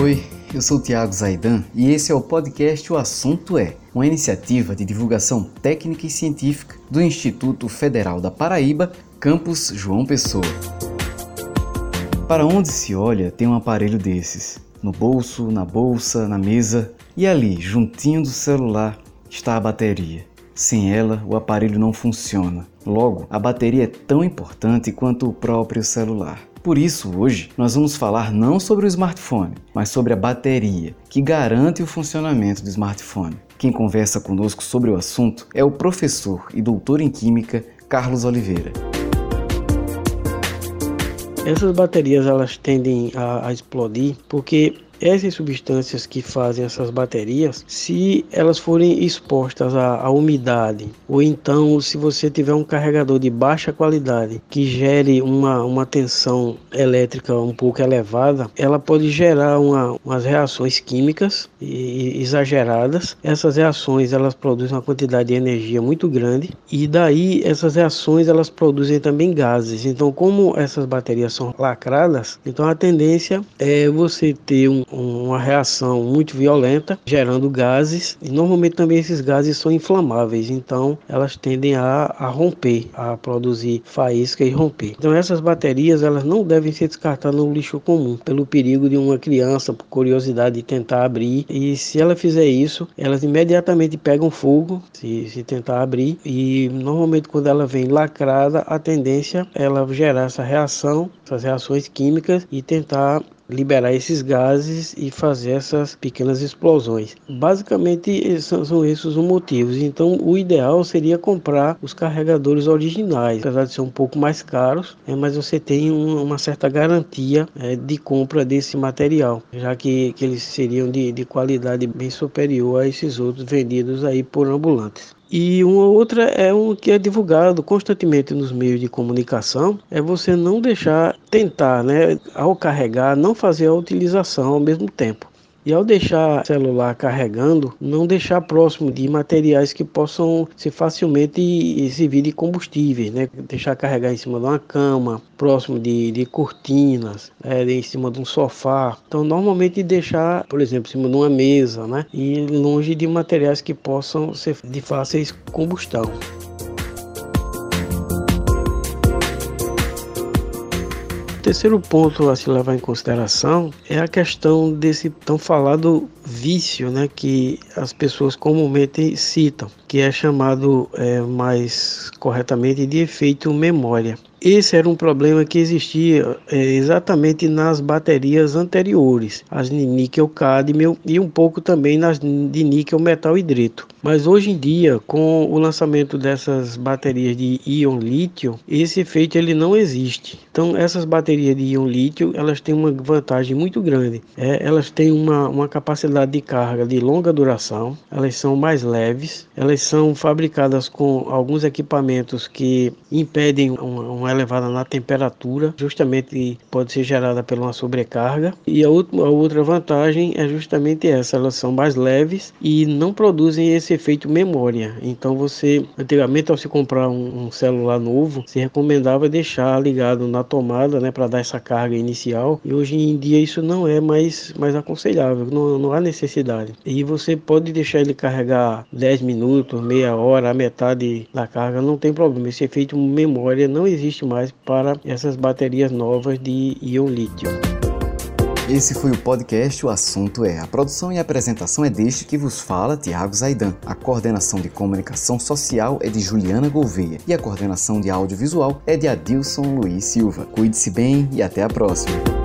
Oi, eu sou o Tiago Zaidan e esse é o podcast O Assunto É, uma iniciativa de divulgação técnica e científica do Instituto Federal da Paraíba, campus João Pessoa. Para onde se olha, tem um aparelho desses. No bolso, na bolsa, na mesa e ali, juntinho do celular, está a bateria. Sem ela, o aparelho não funciona. Logo, a bateria é tão importante quanto o próprio celular. Por isso, hoje, nós vamos falar não sobre o smartphone, mas sobre a bateria, que garante o funcionamento do smartphone. Quem conversa conosco sobre o assunto é o professor e doutor em Química Carlos Oliveira. Essas baterias elas tendem a, a explodir porque essas substâncias que fazem essas baterias, se elas forem expostas à, à, umidade, ou então se você tiver um carregador de baixa qualidade que gere uma, uma tensão elétrica um pouco elevada, ela pode gerar uma, umas reações químicas exageradas. Essas reações elas produzem uma quantidade de energia muito grande e daí essas reações elas produzem também gases. Então, como essas baterias são lacradas, então a tendência é você ter um, uma reação muito violenta, gerando gases, e normalmente também esses gases são inflamáveis, então elas tendem a, a romper, a produzir faísca e romper. Então essas baterias elas não devem ser descartadas no lixo comum, pelo perigo de uma criança, por curiosidade de tentar abrir, e se ela fizer isso, elas imediatamente pegam fogo, se, se tentar abrir, e normalmente quando ela vem lacrada, a tendência é ela gerar essa reação, essas reações químicas e tentar liberar esses gases e fazer essas pequenas explosões. Basicamente são, esses os motivos. Então o ideal seria comprar os carregadores originais, apesar de ser um pouco mais caros, é, mas você tem um, uma certa garantia é, de compra desse material, já que, que eles seriam de, de qualidade bem superior a esses outros vendidos aí por ambulantes. E uma outra é um que é divulgado constantemente nos meios de comunicação, é você não deixar tentar, né, ao carregar, não fazer a utilização ao mesmo tempo. E ao deixar o celular carregando, não deixar próximo de materiais que possam ser facilmente servir de combustíveis, né? Deixar carregar em cima de uma cama, próximo de, de cortinas, é, em cima de um sofá. Então, normalmente deixar, por exemplo, em cima de uma mesa, né? E longe de materiais que possam ser de fáceis combustão. Terceiro ponto a se levar em consideração é a questão desse tão falado vício, né, que as pessoas comumente citam, que é chamado é, mais corretamente de efeito memória. Esse era um problema que existia é, exatamente nas baterias anteriores, as de níquel cadmio e um pouco também nas de níquel metal hidreto. Mas hoje em dia, com o lançamento dessas baterias de íon lítio, esse efeito ele não existe. Então, essas baterias de íon lítio, elas têm uma vantagem muito grande. É, elas têm uma, uma capacidade de carga de longa duração, elas são mais leves, elas são fabricadas com alguns equipamentos que impedem uma, uma elevada na temperatura, justamente pode ser gerada por uma sobrecarga. E a, outra, a outra vantagem é justamente essa, elas são mais leves e não produzem esse efeito memória. Então você, antigamente ao se comprar um, um celular novo, se recomendava deixar ligado na tomada, né, para dar essa carga inicial. E hoje em dia isso não é mais, mais aconselhável, não, não há necessidade. E você pode deixar ele carregar 10 minutos, meia hora, a metade da carga, não tem problema. Esse efeito memória não existe existe mais para essas baterias novas de íon lítio. Esse foi o podcast O Assunto É. A produção e apresentação é deste que vos fala, Tiago Zaidan. A coordenação de comunicação social é de Juliana Gouveia e a coordenação de audiovisual é de Adilson Luiz Silva. Cuide-se bem e até a próxima.